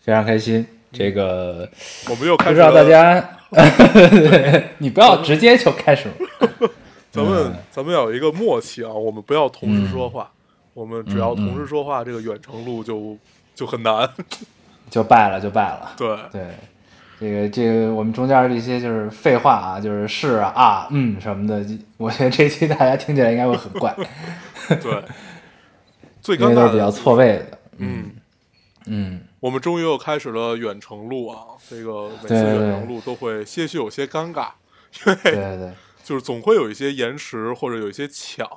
非常开心。这个我们又不知道大家，你不要直接就开始。咱们、嗯咱们要有一个默契啊，我们不要同时说话，我们只要同时说话，这个远程录就就很难。就败了，就败了。对，对，这个这个我们中间这些就是废话啊，就是是啊啊嗯什么的，我觉得这期大家听起来应该会很怪，对，最因为都是比较错位的。嗯，嗯，我们终于又开始了远程录啊，这个每次远程录都会些许有些尴尬，因对为对对 就是总会有一些延迟或者有一些抢。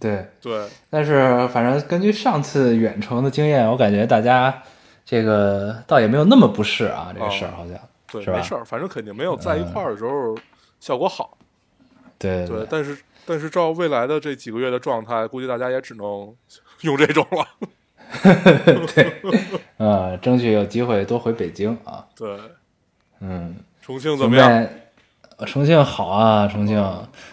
对。对，但是反正根据上次远程的经验，我感觉大家这个倒也没有那么不适啊，这个事儿哦好像。对，没事儿，反正肯定没有在一块儿的时候效果好。对对，但是但是照未来的这几个月的状态，估计大家也只能 用这种了。对，呃，争取有机会多回北京啊。对，嗯，重庆怎么样？重庆好啊，重庆！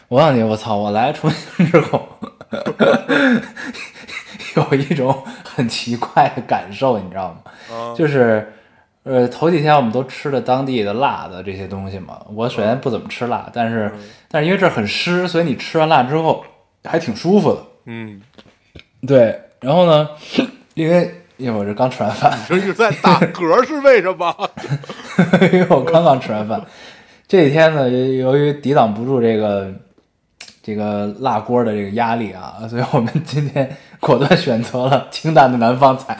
我告诉你，我操！我来重庆之后，有一种很奇怪的感受，你知道吗？啊，就是，呃，头几天我们都吃了当地的辣的这些东西嘛。我首先不怎么吃辣，但是，嗯但是因为这很湿，所以你吃完辣之后还挺舒服的。嗯，对，然后呢，因为因为我这刚吃完饭，这是在打嗝是为什么？因为我刚刚吃完饭，这几天呢，由由于抵挡不住这个这个辣锅的这个压力啊，所以我们今天果断选择了清淡的南方菜。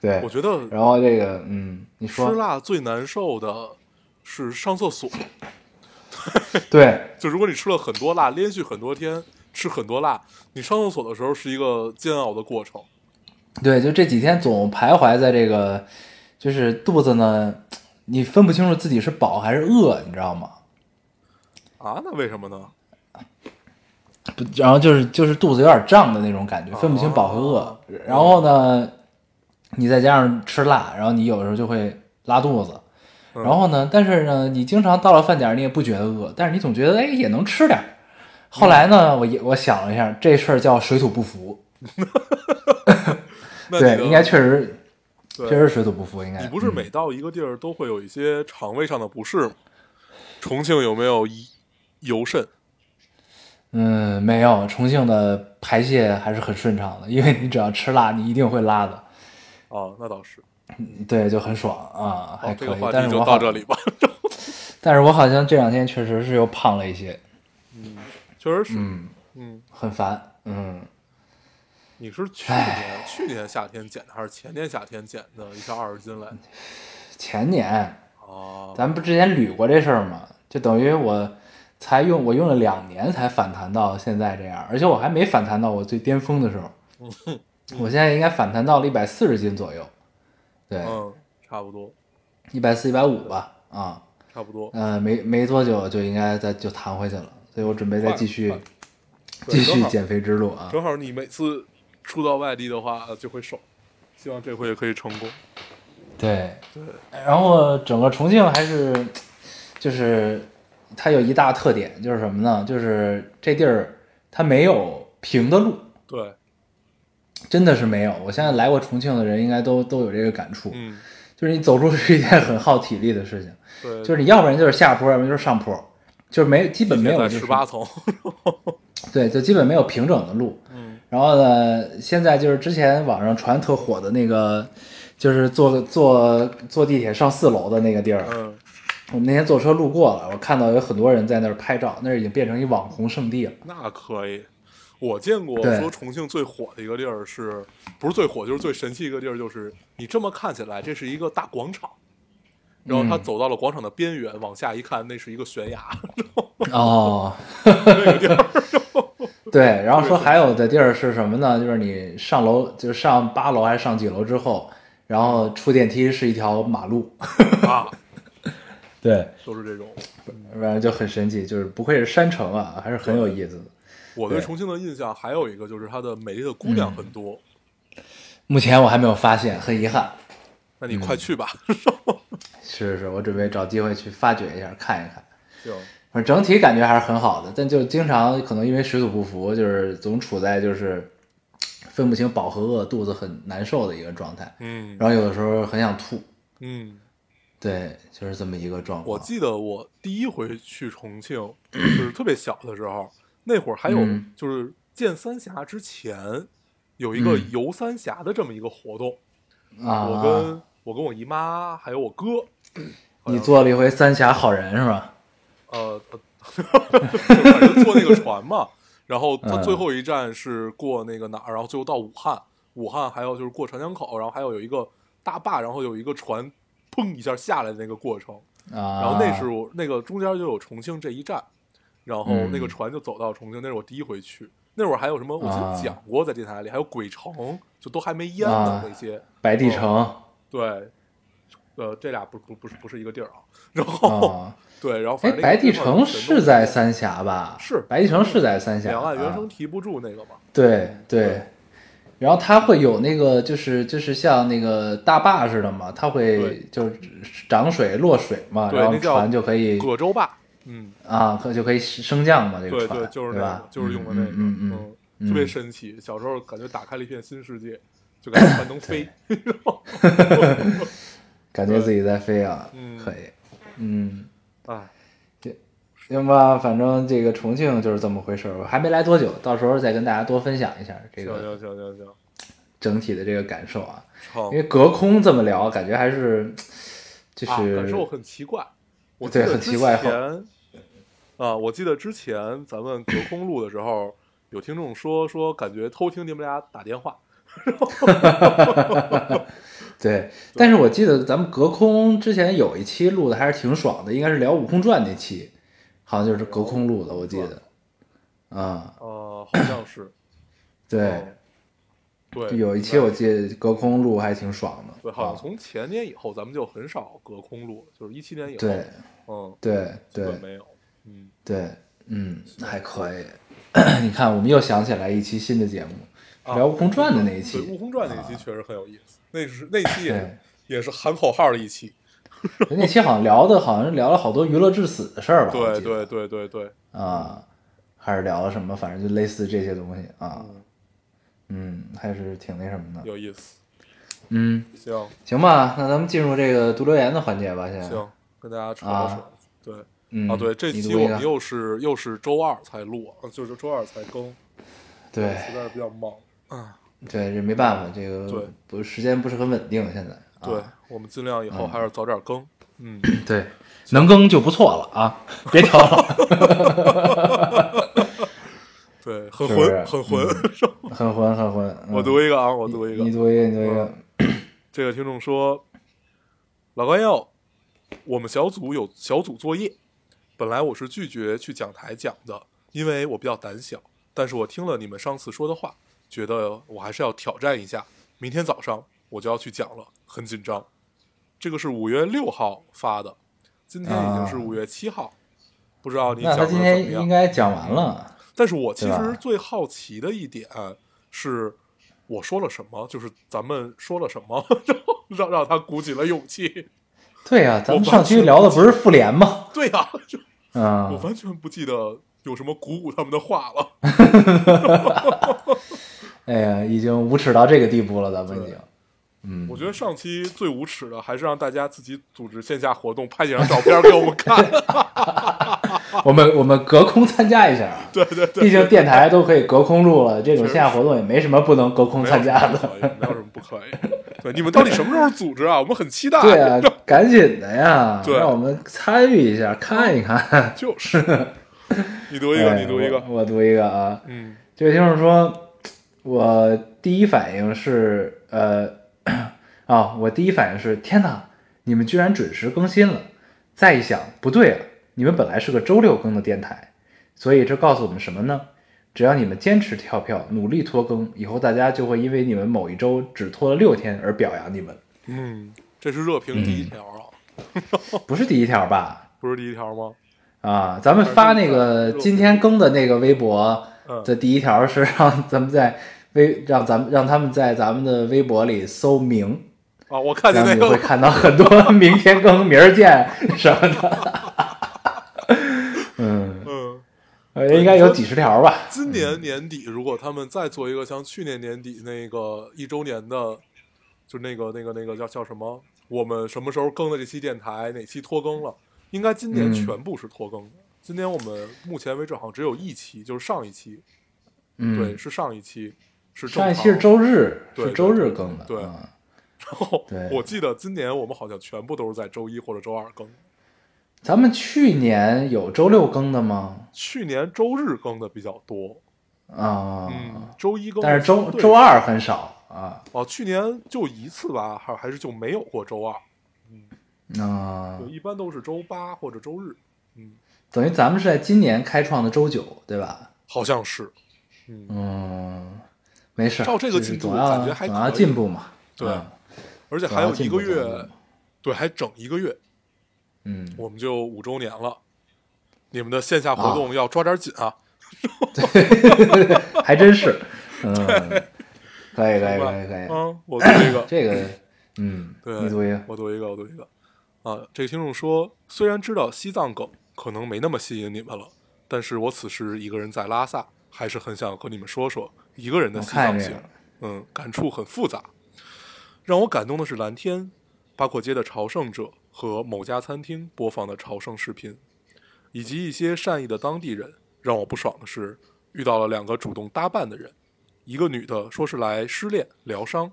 对我，觉得然后这个，嗯，你说吃辣最难受的是上厕所。对，就如果你吃了很多辣，连续很多天吃很多辣，你上厕所的时候是一个煎熬的过程。对，就这几天总徘徊在这个，就是肚子呢，你分不清楚自己是饱还是饿，你知道吗？啊，那为什么呢？不，然后就是就是肚子有点胀的那种感觉，分不清饱和饿。哦然后呢，你再加上吃辣，然后你有时候就会拉肚子。嗯然后呢，但是呢，你经常到了饭点儿，你也不觉得饿，但是你总觉得哎也能吃点儿。后来呢，我也我想了一下，这事儿叫水土不服。对，应该确实确实水土不服，应该。你不是嗯每到一个地儿都会有一些肠胃上的不适吗？重庆有没有一油肾？嗯，没有，重庆的排泄还是很顺畅的，因为你只要吃辣，你一定会拉的，哦，那倒是。对，就很爽啊，还，可以。但是我到这里吧。但是我好像这两天确实是又胖了一些，确实是，嗯，嗯，很烦，嗯，你是去年去年夏天减的，还是前年夏天减的？一下二十斤来？前年哦，咱们不之前捋过这事儿吗？就等于我才用我用了两年才反弹到现在这样，而且我还没反弹到我最巅峰的时候，我现在应该反弹到了一百四十斤左右，对，嗯，差不多，一百四一百五吧，啊。差不多。呃，没没多久就应该再就弹回去了，所以我准备再继续 继续减肥之路啊。正好你每次出到外地的话呃就会瘦，希望这回也可以成功。对，对，然后整个重庆还是就是它有一大特点就是什么呢？就是这地儿它没有平的路，对，真的是没有。我现在来过重庆的人应该都都有这个感触，嗯，就是你走路是一件很耗体力的事情，对，就是你要不然就是下坡，要不然就是上坡，就是没基本没有十八层。对，就基本没有平整的路。嗯，然后呢，现在就是之前网上传特火的那个，就是坐坐坐地铁上四楼的那个地儿。嗯，我们那天坐车路过了，我看到有很多人在那儿拍照，那儿已经变成一网红圣地了。那可以。我见过说重庆最火的一个地儿是，不是最火，就是最神奇一个地儿，就是你这么看起来，这是一个大广场，然后他嗯走到了广场的边缘，往下一看，那是一个悬崖，哦，那个地儿，对，然后说还有的地儿是什么呢？就是你上楼，就是上八楼还是上几楼之后，然后出电梯是一条马路，啊，对，都是这种。反正就很神奇，就是不愧是山城啊，还是很有意思的。我对重庆的印象还有一个就是它的美丽的姑娘很多，目前我还没有发现，很遗憾。那你快去吧。是是，我准备找机会去发掘一下，看一看。就，反正整体感觉还是很好的，但就经常可能因为水土不服，就是总处在就是分不清饱和饿，肚子很难受的一个状态。嗯。然后有的时候很想吐，嗯，对，就是这么一个状况。我记得我第一回去重庆，就是特别小的时候，那会儿还有嗯。就是建三峡之前有一个嗯。游三峡的这么一个活动，啊，我跟我跟我姨妈还有我哥，你做了一回三峡好人是吧？呃，呃反正坐那个船嘛，然后它嗯最后一站是过那个哪儿，然后最后到武汉，武汉还有就是过长江口，然后还有有一个大坝，然后有一个船砰一下下来的那个过程，啊，然后那是我那个中间就有重庆这一站，然后嗯那个船就走到重庆，那是我第一回去。那会儿还有什么？我记啊得讲过在电台里，还有鬼城，就都还没淹呢啊那些。白帝城对，呃，这俩不不不是不是一个地儿啊。然后、啊。对，然后哎反，正白帝城是在三峡吧？是白帝城是在三峡。两岸原啊声啼不住那个嘛。对对对，然后它会有那个，就是就是像那个大坝似的嘛，它会就是涨水落水嘛，然后那船就可以葛洲坝，嗯，啊，可就可以升降嘛，这个船对对，就是那吧个，？就是用的那个，嗯嗯特别嗯神奇。小时候感觉打开了一片新世界，就感觉船能飞。感觉自己在飞啊，嗯。可以，嗯，哎，行吧，反正这个重庆就是这么回事儿，我还没来多久，到时候再跟大家多分享一下这个行行行行，整体的这个感受啊，因为隔空这么聊，感觉还是就啊，是感受很奇怪。我对很奇怪前啊，我记得之前咱们隔空录的时候，有听众说说感觉偷听你们俩打电话。对，但是我记得咱们隔空之前有一期录的还是挺爽的，应该是聊《悟空传》那期，好像就是隔空录的，我记得。啊、呃，好像是对，嗯对，有一期我记得隔空录还挺爽的。对，好像啊从前年以后咱们就很少隔空录，就是一七年以后，对嗯，对对没有，嗯，对，嗯，还可以。你看，我们又想起来一期新的节目，啊聊《悟空传》的那一期对，。悟空传那一期确实很有意思，那是那期也也是喊口号的一期，那期好像聊的好像是聊了好多娱乐至死的事儿吧？对对对对对，啊，还是聊了什么？反正就类似这些东西啊。嗯，嗯，还是挺那什么的。有意思，嗯，行行吧，那咱们进入这个读留言的环节吧。现在，行，跟大家扯扯啊扯，对。嗯啊，对，这期我们又是又是周二才录，呃就是周二才更，对实在是比较忙啊。对，这没办法，这个对不时间不是很稳定，现在。啊、对，我们尽量以后还是早点更。嗯，对，能更就不错了啊，别挑了。对，很是不是混，很混。很混，很混。嗯我读一个啊，我读一个。你读一个，你读一个。这个听众说：“老高要，我们小组有小组作业，本来我是拒绝去讲台讲的，因为我比较胆小。但是我听了你们上次说的话，觉得我还是要挑战一下。明天早上我就要去讲了，很紧张。这个是五月六号发的，今天已经是啊五月七号，不知道你那他今讲的怎么样天应？该讲完了。但是我其实最好奇的一点是，我说了什么？就是咱们说了什么，然 后让让他鼓起了勇气。对呀、咱们上期聊的不是复联吗？对呀、就我嗯，完全不记得有什么鼓舞他们的话了。哎呀，已经无耻到这个地步了，咱们已经。嗯我，觉得上期最无耻的还是让大家自己组织线下活动，拍几张照片给我们看。我们我们隔空参加一下，对对对，毕竟电台都可以隔空录了，这种线下活动也没什么不能隔空参加的。没有什么不可以。对，你们到底什么时候组织啊？我们很期待。对啊，赶紧的呀，对让我们参与一下，看一看。就是。你读一个，哎你读一个。我我读一个啊。嗯这位听众说，我第一反应是，呃，啊，我第一反应是，天哪，你们居然准时更新了。再一想，不对啊，你们本来是个周六更的电台，所以这告诉我们什么呢？只要你们坚持跳票，努力拖更，以后大家就会因为你们某一周只拖了六天而表扬你们。嗯，这是热评第一条啊，不是第一条吧？不是第一条吗？啊，咱们发那个今天更的那个微博嗯的第一条是让咱们在微让咱们让他们在咱们的微博里搜“明啊，我”，看见那个，你会看到很多 “明天更”“明儿见”什么的。嗯，嗯，呃应该有几十条吧。今年年底如果他们再做一个像去年年底那个一周年的，就那个那个那个叫叫什么？我们什么时候更的这期电台哪期拖更了？应该今年嗯全部是拖更的。今年我们目前为止好像只有一期，就是上一期，嗯，对，是上一期，是上一期是周日，对是周日更的。对嗯然后我记得今年我们好像全部都是在周一或者周二更，咱们去年有周六更的吗？去年周日更的比较多，啊，嗯，周一更但是周周二很少啊。哦，去年就一次吧，还还是就没有过周二，嗯啊。对，，一般都是周八或者周日，嗯，等于咱们是在今年开创的周九，对吧？好像是，嗯，嗯，没事，照这个进度感觉还总要进步嘛。对嗯而且还有一个月，对，还整一个月，嗯，我们就五周年了。你们的线下啊活动要抓点紧啊！还真是，嗯，可以可以可以可以，嗯，我读一个，这个，嗯，对，你读一个，我读一个，我读一个。啊，这个听众说，虽然知道西藏梗可能没那么吸引你们了，但是我此时一个人在拉萨，还是很想和你们说说一个人的我西藏行。嗯，感触很复杂。让我感动的是蓝天、八廓街的朝圣者和某家餐厅播放的朝圣视频，以及一些善意的当地人。让我不爽的是，遇到了两个主动搭伴的人，一个女的说是来失恋疗伤，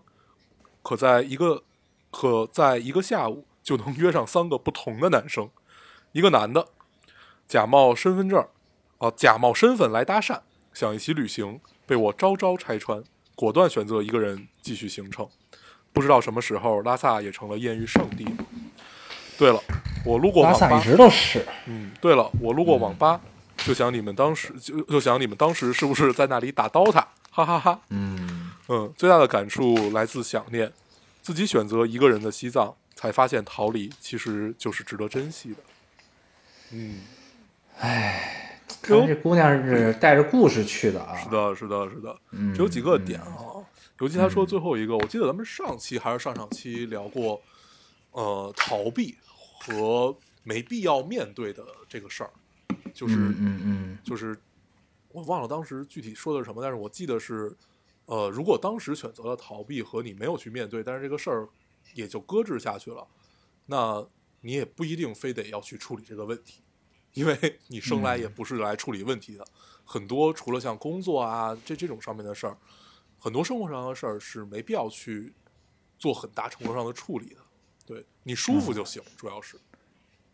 可在一个可在一个下午就能约上三个不同的男生，一个男的假冒身份证儿，啊、假冒身份来搭讪，想一起旅行，被我招招拆穿，果断选择一个人继续行程。不知道什么时候拉萨也成了艳遇圣地。对了，我路过网吧拉萨一，直都是，嗯，对了，我路过网吧，就想你们当时就就想你们当时是不是在那里打 DOTA？哈哈哈嗯，嗯，最大的感触来自想念，自己选择一个人的西藏，才发现逃离其实就是值得珍惜的。嗯，看来这姑娘是带着故事去的啊，是的，是的，是的，嗯只有几个点啊。尤其他说最后一个，我记得咱们上期还是上上期聊过，呃，逃避和没必要面对的这个事儿，就是、嗯嗯嗯。就是我忘了当时具体说的是什么，但是我记得是，呃，如果当时选择了逃避和你没有去面对，但是这个事儿也就搁置下去了，那你也不一定非得要去处理这个问题，因为 你生来也不是来处理问题的，很多除了像工作啊这这种上面的事儿，很多生活上的事儿是没必要去做很大程度上的处理的，对你舒服就行，主要是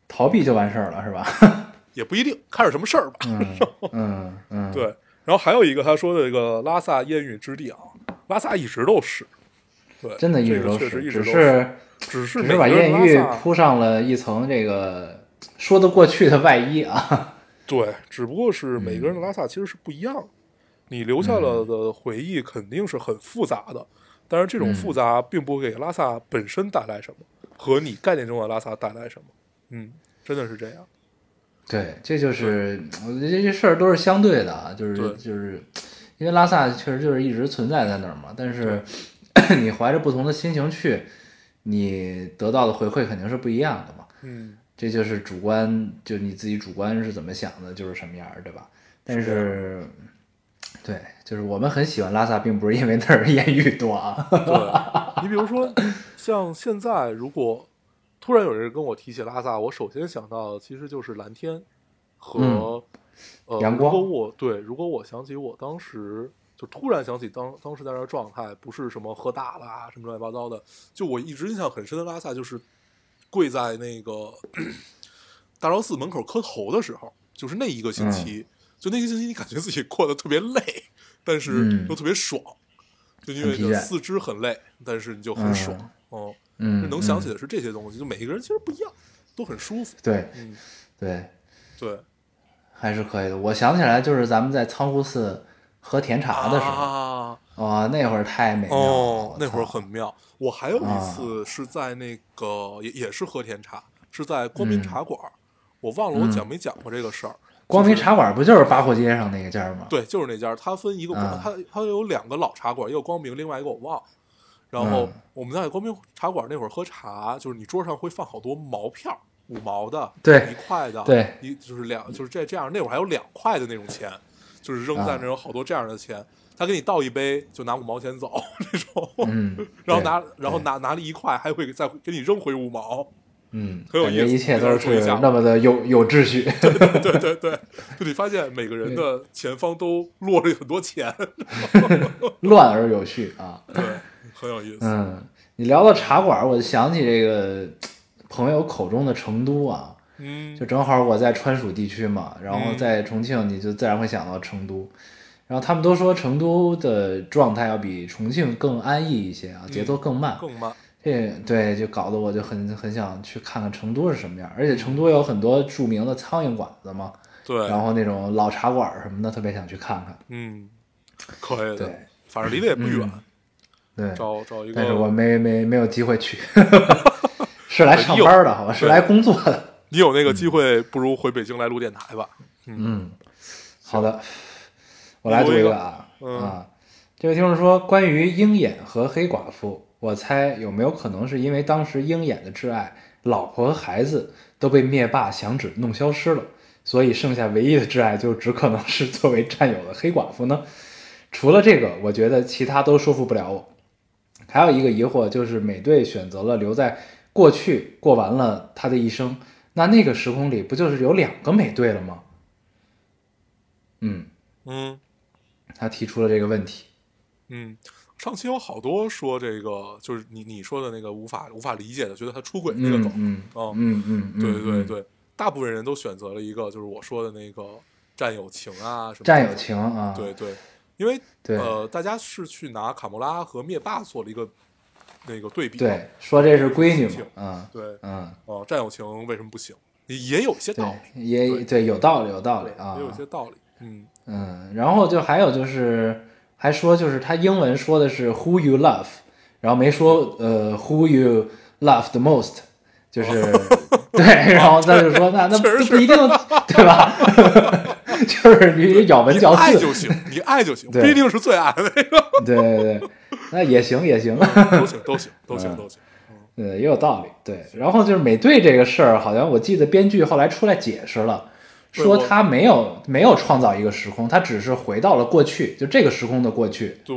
逃避就完事儿了是吧？也不一定看是什么事儿吧。嗯嗯嗯，对，然后还有一个他说的这个拉萨艳遇之地啊，拉萨一直都是，对，真的一直都是，确实一直都只是只是只是把艳遇铺上了一层这个说得过去的外衣啊。对，只不过是每个人嗯的拉萨其实是不一样的，你留下了的回忆肯定是很复杂的，但是这种嗯。复杂并不会给拉萨本身带来什么，和你概念中的拉萨带来什么，嗯，真的是这样，对，这就是我觉得这些事儿都是相对的啊，就是就是因为拉萨确实就是一直存在在那儿嘛，但是 你怀着不同的心情去，你得到的回馈肯定是不一样的嘛。嗯，这就是主观，就你自己主观是怎么想的，就是什么样儿，对吧？但是，对，就是我们很喜欢拉萨，并不是因为那儿艳遇多啊。对，你比如说，像现在如果突然有人跟我提起拉萨，我首先想到的其实就是蓝天和、呃嗯阳光如果我对，如果我想起我当时就突然想起当当时在那儿状态，不是什么喝大了啊，什么乱七八糟的，就我一直印象很深的拉萨就是跪在那个大昭寺门口磕头的时候，就是那一个星期，就那个星期你感觉自己过得特别累，但是嗯又特别爽。就因为你的四肢很累，但是你就很爽，哦、嗯，嗯能想起的是这些东西，就每一个人其实不一样，都很舒服。对嗯，对，对，还是可以的。我想起来，就是咱们在仓库寺喝甜茶的时候，啊，哇，那会儿太美妙了。哦那会儿很妙。我还有一啊次是在那个也也是喝甜茶，是在光明嗯茶馆儿，我忘了我讲没讲过这个事儿。光明就是茶馆不就是八廓街上那个家吗？对，就是那家，它分一个，嗯它它有两个老茶馆，一个光明，另外一个我忘了。然后嗯我们在光明茶馆那会儿喝茶，就是你桌上会放好多毛票，五毛的，对一块的，对，一就是两，就是这这样。那会儿还有两块的那种钱，就是扔在啊那有好多这样的钱。他给你倒一杯，就拿五毛钱走 这种，嗯，然后拿然后拿拿了一块，还会再给你扔回五毛。嗯，很有意思一切都是那么的有 有秩序。对对对，就你发现每个人的前方都落着很多钱，乱而有序啊。对，很有意思。嗯，你聊到茶馆，我就想起这个朋友口中的成都啊，嗯就正好我在川蜀地区嘛，然后嗯在重庆，你就自然会想到成都。然后他们都说成都的状态要比重庆更安逸一些啊，节奏更慢。更慢。这对就搞得我就很很想去看看成都是什么样，而且成都有很多著名的苍蝇馆子嘛，对，然后那种老茶馆什么的，特别想去看看。嗯，可以的对，反正离得也不远，对，找找一个。但是我没没没有机会去，是来上班的，好吧，是来工作的。你有那个机会，不如回北京来录电台吧。嗯，好的，我来读一个啊嗯啊，这位听众说，关于鹰眼和黑寡妇，我猜有没有可能是因为当时鹰眼的挚爱老婆和孩子都被灭霸响指弄消失了，所以剩下唯一的挚爱就只可能是作为战友的黑寡妇呢？除了这个，我觉得其他都说服不了我。还有一个疑惑就是，美队选择了留在过去过完了他的一生，那那个时空里不就是有两个美队了吗？嗯，嗯他提出了这个问题。嗯，上期有好多说这个，就是你你说的那个无法无法理解的，觉得他出轨那个梗。嗯哦嗯嗯，对对对，大部分人都选择了一个，就是我说的那个战友情啊什么。战友情啊，对对，因为对呃，大家是去拿卡莫拉和灭霸做了一个那个对比。对，说这是闺女情嘛，嗯对，嗯，哦，战友情为什么不行？也也有一些道，理，也对对有道理有道理啊也，有一些道理。嗯嗯，然后就还有就是还说就是他英文说的是 who you love，然后没说呃 who you love the most，就是 对，然后他就说那那不不一定对吧？就是你咬文嚼字，爱就行，你爱就行，不一定是最爱的那个，对对对，那也行也行。都行 都行都行嗯都行。对，也有道理。对，然后就是美队这个事儿，好像我记得编剧后来出来解释了，说他没有没有创造一个时空，他只是回到了过去，就这个时空的过去，对。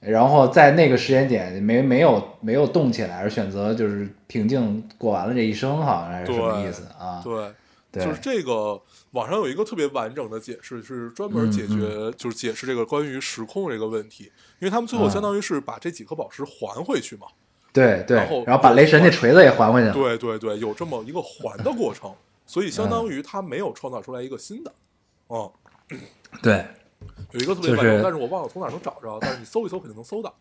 然后在那个时间点没没有没有动起来，而选择就是平静过完了这一生，好像还是什么意思啊？对，对。就是这个网上有一个特别完整的解释，是专门解决、嗯就是解释这个关于时空这个问题，因为他们最后嗯相当于是把这几颗宝石还回去嘛。对对。然后然后把雷神那锤子也还回去了。对对对，有这么一个还的过程，所以相当于他没有创造出来一个新的。嗯，对，有一个特别就是完整，但是我忘了从哪儿能找着，但是你搜一搜肯定能搜到。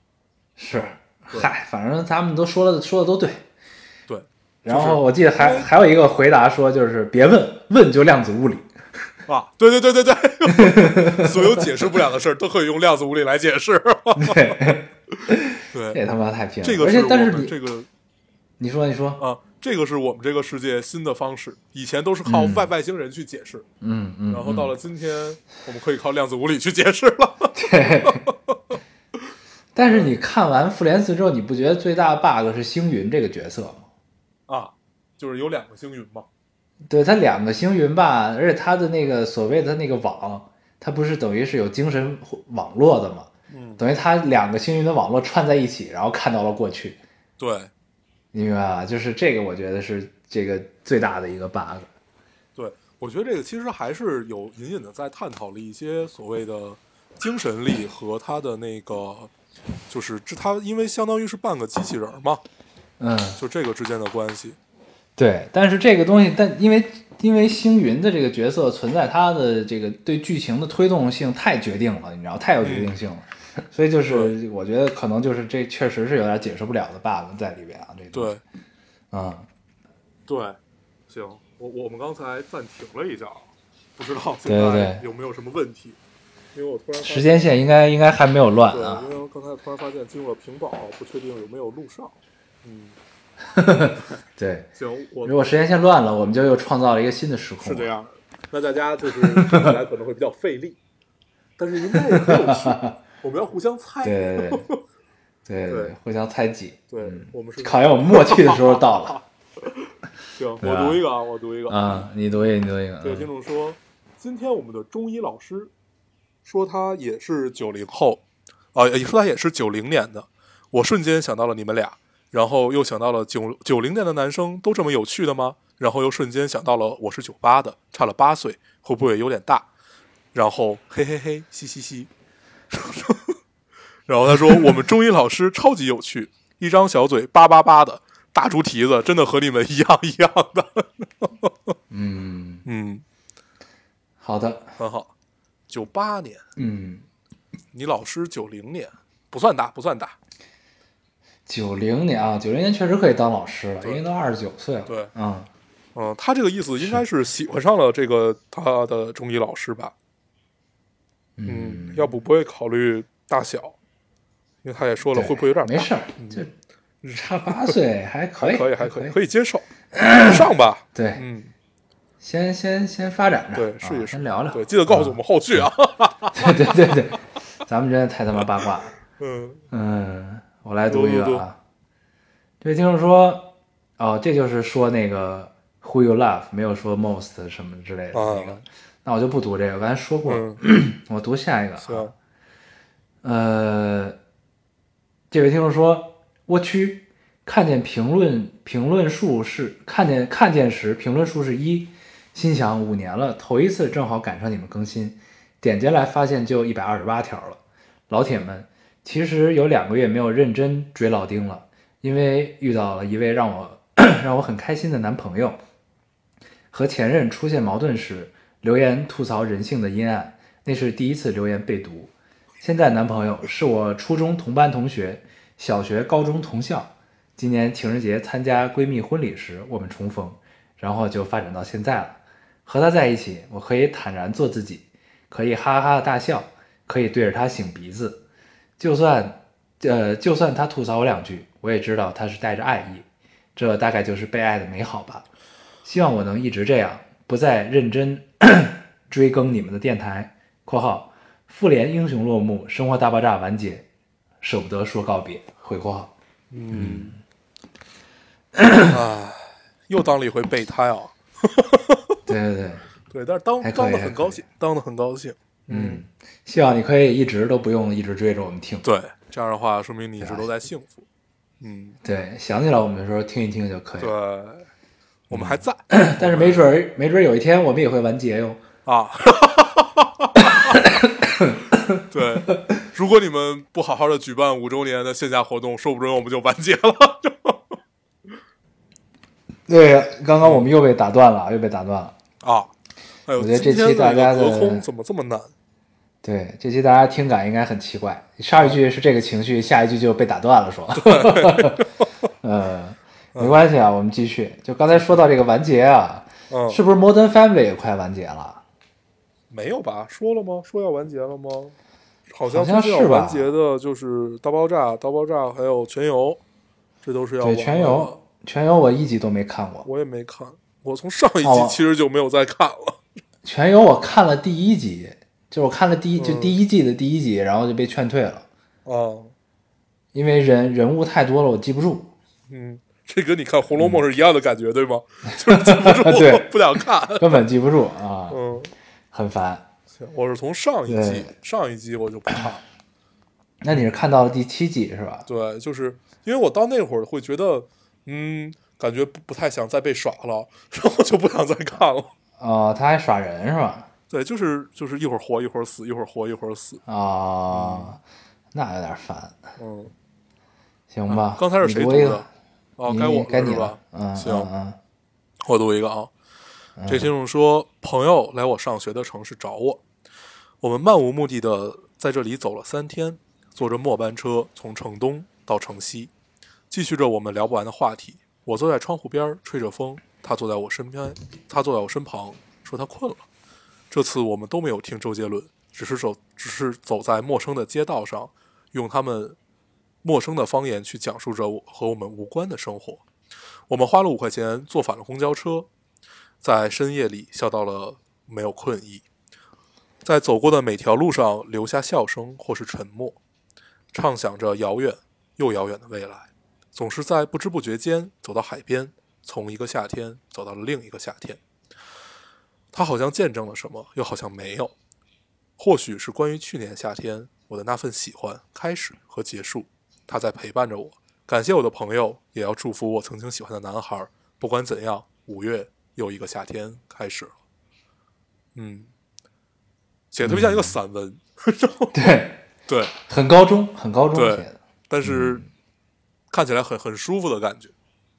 是，嗨，反正他们都说了说的都对。对，然后我记得还还有一个回答说，就是别问，问就量子物理。啊，对对对对对，所有解释不了的事儿都可以用量子物理来解释。对，对，这他妈太偏了。这个而且但是你这个你说你说，啊，这个是我们这个世界新的方式，以前都是靠嗯外外星人去解释，嗯嗯，然后到嗯了今天，我们可以靠量子物理去解释了。对。但是你看完复联四之后，你不觉得最大的 bug 是星云这个角色吗？啊，就是有两个星云嘛。对他两个星云吧，而且他的那个所谓的那个网，他不是等于是有精神网络的吗？嗯，等于他两个星云的网络串在一起，然后看到了过去，对你明白吧？就是这个，我觉得是这个最大的一个 bug。对，我觉得这个其实还是有隐隐的在探讨了一些所谓的精神力和他的那个，就是这他因为相当于是半个机器人嘛，嗯，就这个之间的关系。对，但是这个东西，但因为因为星云的这个角色存在，他的这个对剧情的推动性太决定了，你知道，太有决定性了，所以就是我觉得可能就是这确实是有点解释不了的 bug 在里边对，啊，对，行，我我们刚才暂停了一下，啊，不知道现在有没有什么问题？因为我突然时间线应该应该还没有乱对，啊因。为刚才突然发现进入了屏保，不确定有没有录上。嗯，对，行，我如果时间线乱了，我们就又创造了一个新的时空。是这。样，那大家就是听起来可能会比较费力，但是应该也很有趣。我们要互相猜。对对对，对对对，互相猜忌。对嗯我们是考验我们默契的时候到了。行，我读一个啊，我读一个。啊，你读一个，你读一个。这位听嗯众说，今天我们的中医老师说他也是九零后，啊、也说他也是九零年的。我瞬间想到了你们俩，然后又想到了九九零年的男生都这么有趣的吗？然后又瞬间想到了我是九八的，差了八岁，会不会有点大？然后嘿嘿嘿，嘻嘻嘻。然后他说我们中医老师超级有趣，一张小嘴叭叭叭的，大猪蹄子真的和你们一样一样的。嗯，嗯，好的。很好。九八年，嗯，你老师九零年，不算大，不算大。九零年啊，九零年确实可以当老师了，对因为都二十九岁了。对嗯，嗯，他这个意思应该是喜欢上了这个他的中医老师吧？嗯，要不不会考虑大小，因为他也说了会不会有点大？没事儿，就差八岁 还可以，可以，还可以，可可以接受，上吧。对，嗯，先先先发展着，对，啊试一试，先聊聊。对，记得告诉我们后续啊。对对对对，咱们真的太他妈八卦了。嗯，嗯，我来读一个啊。这位听众说，哦，这就是说那个 Who you love，没有说 most 什么之类的啊那个。那我就不读这个，我刚才说过了。嗯，我读下一个啊。呃，这位听众说：“我去，看见评论评论数是看见看见时评论数是一，心想五年了，头一次正好赶上你们更新，点进来发现就一百二十八条了。老铁们，其实有两个月没有认真追老丁了，因为遇到了一位让我 让我很开心的男朋友，和前任出现矛盾时留言吐槽人性的阴暗，那是第一次留言被读。”现在男朋友是我初中同班同学，小学、高中同校。今年情人节参加闺蜜婚礼时，我们重逢，然后就发展到现在了。和他在一起，我可以坦然做自己，可以哈哈的大笑，可以对着他擤鼻子。就算，呃，就算他吐槽我两句，我也知道他是带着爱意。这大概就是被爱的美好吧。希望我能一直这样，不再认真 追更你们的电台。（括号复联英雄落幕，生活大爆炸完结，舍不得说告别。回括号，嗯，唉，又当了一回备胎啊。对对对，对，但是当当的很高兴，当的很高兴。嗯，希望你可以一直都不用一直追着我们听。对，这样的话说明你一直都在幸福。嗯，对，想起来我们的时候听一听就可以对。，我们还在 但是没准儿，没准儿有一天我们也会完结哟。啊。对，如果你们不好好的举办五周年的线下活动，说不准我们就完结了。对，刚刚我们又被打断了，又被打断了。啊，我觉得这期大家的怎么这么难？对，这期大家听感应该很奇怪，上一句是这个情绪，下一句就被打断了，说。呃，没关系啊，我们继续。就刚才说到这个完结啊，嗯，是不是 Modern Family 也快完结了？没有吧？说了吗？说要完结了吗？好像最近是要完结的就是大爆炸、大爆炸还有全游，这都是要对，全游，全游我一集都没看过，我也没看，我从上一哦集其实就没有再看了。全游我看了第一集，就我看了第一，就嗯第一季的第一集，然后就被劝退了，啊，因为人人物太多了，我记不住。嗯，这跟你看《红楼梦》是一样的感觉，对吗？就是记不住，不想看。根本记不住啊，嗯，很烦。行，我是从上一季，上一季我就不看了。那你是看到了第七季是吧？对，就是因为我到那会儿会觉得，嗯，感觉不不太想再被耍了，然后就不想再看了。哦，他还耍人是吧？对，就是就是一会儿活一会儿死，一会儿活一会儿死。哦，那有点烦。嗯，行吧，刚才是谁你读一个读的？哦，你该我该你了。嗯，行嗯嗯我读一个啊。这听众说，朋友来我上学的城市找我，我们漫无目的的在这里走了三天，坐着末班车从城东到城西，继续着我们聊不完的话题。我坐在窗户边吹着风，他坐在我身边，他坐在我身旁，说他困了。这次我们都没有听周杰伦，只是走，只是走在陌生的街道上，用他们陌生的方言去讲述着我和我们无关的生活。我们花了五块钱坐反了公交车，在深夜里笑到了没有困意，在走过的每条路上留下笑声或是沉默，畅想着遥远又遥远的未来。总是在不知不觉间走到海边，从一个夏天走到了另一个夏天。它好像见证了什么，又好像没有。或许是关于去年夏天我的那份喜欢开始和结束，它在陪伴着我。感谢我的朋友，也要祝福我曾经喜欢的男孩。不管怎样，五月又一个夏天开始了。嗯，写的特别像一个散文，对，对，很高中，很高中对写的。但是看起来很很舒服的感觉，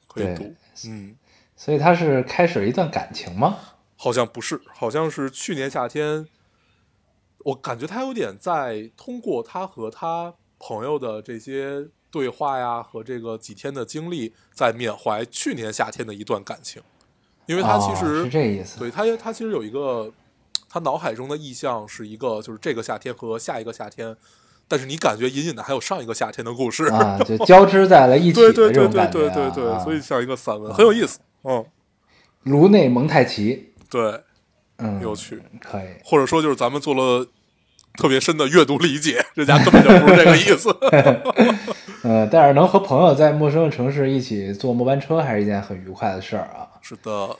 可以读。嗯，所以他是开始了一段感情吗？好像不是，好像是去年夏天，我感觉他有点在通过他和他朋友的这些对话呀，和这个几天的经历，在缅怀去年夏天的一段感情，因为他其哦实、是这意思。对他他其实有一个，他脑海中的意象是一个，就是这个夏天和下一个夏天，但是你感觉隐隐的还有上一个夏天的故事，啊，就交织在了一起对的对对对这种感觉、对啊。对所以像一个散文，很有意思，嗯，颅内蒙太奇，对，嗯，有趣。可以。或者说就是咱们做了特别深的阅读理解，人家根本就不是这个意思。呃，但是能和朋友在陌生的城市一起坐末班车，还是一件很愉快的事儿啊。是的，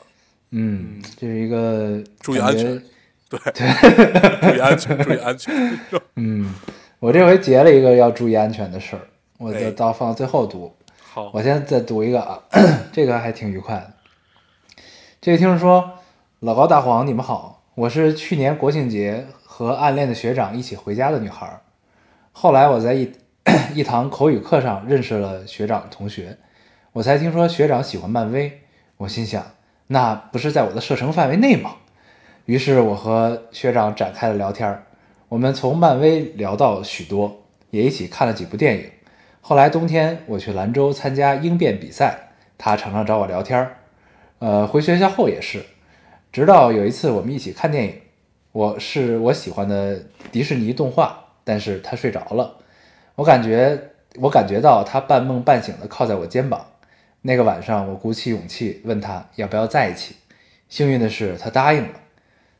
嗯，这是一个注意安全。对对，注意安全，注意安全。嗯，我这回截了一个要注意安全的事儿，我哎就到放最后读。好我，现在再读一个啊，这个还挺愉快的。这个听众说：“老高大黄，你们好，我是去年国庆节和暗恋的学长一起回家的女孩儿。后来我在一 一堂口语课上认识了学长的同学，我才听说学长喜欢漫威。我心想，那不是在我的射程范围内吗？于是我和学长展开了聊天儿，我们从漫威聊到许多，也一起看了几部电影。后来冬天我去兰州参加英辩比赛，他常常找我聊天儿。呃，回学校后也是，直到有一次我们一起看电影，我是我喜欢的迪士尼动画，但是他睡着了，我感觉我感觉到他半梦半醒的靠在我肩膀。那个晚上，我鼓起勇气问他要不要在一起，幸运的是他答应了。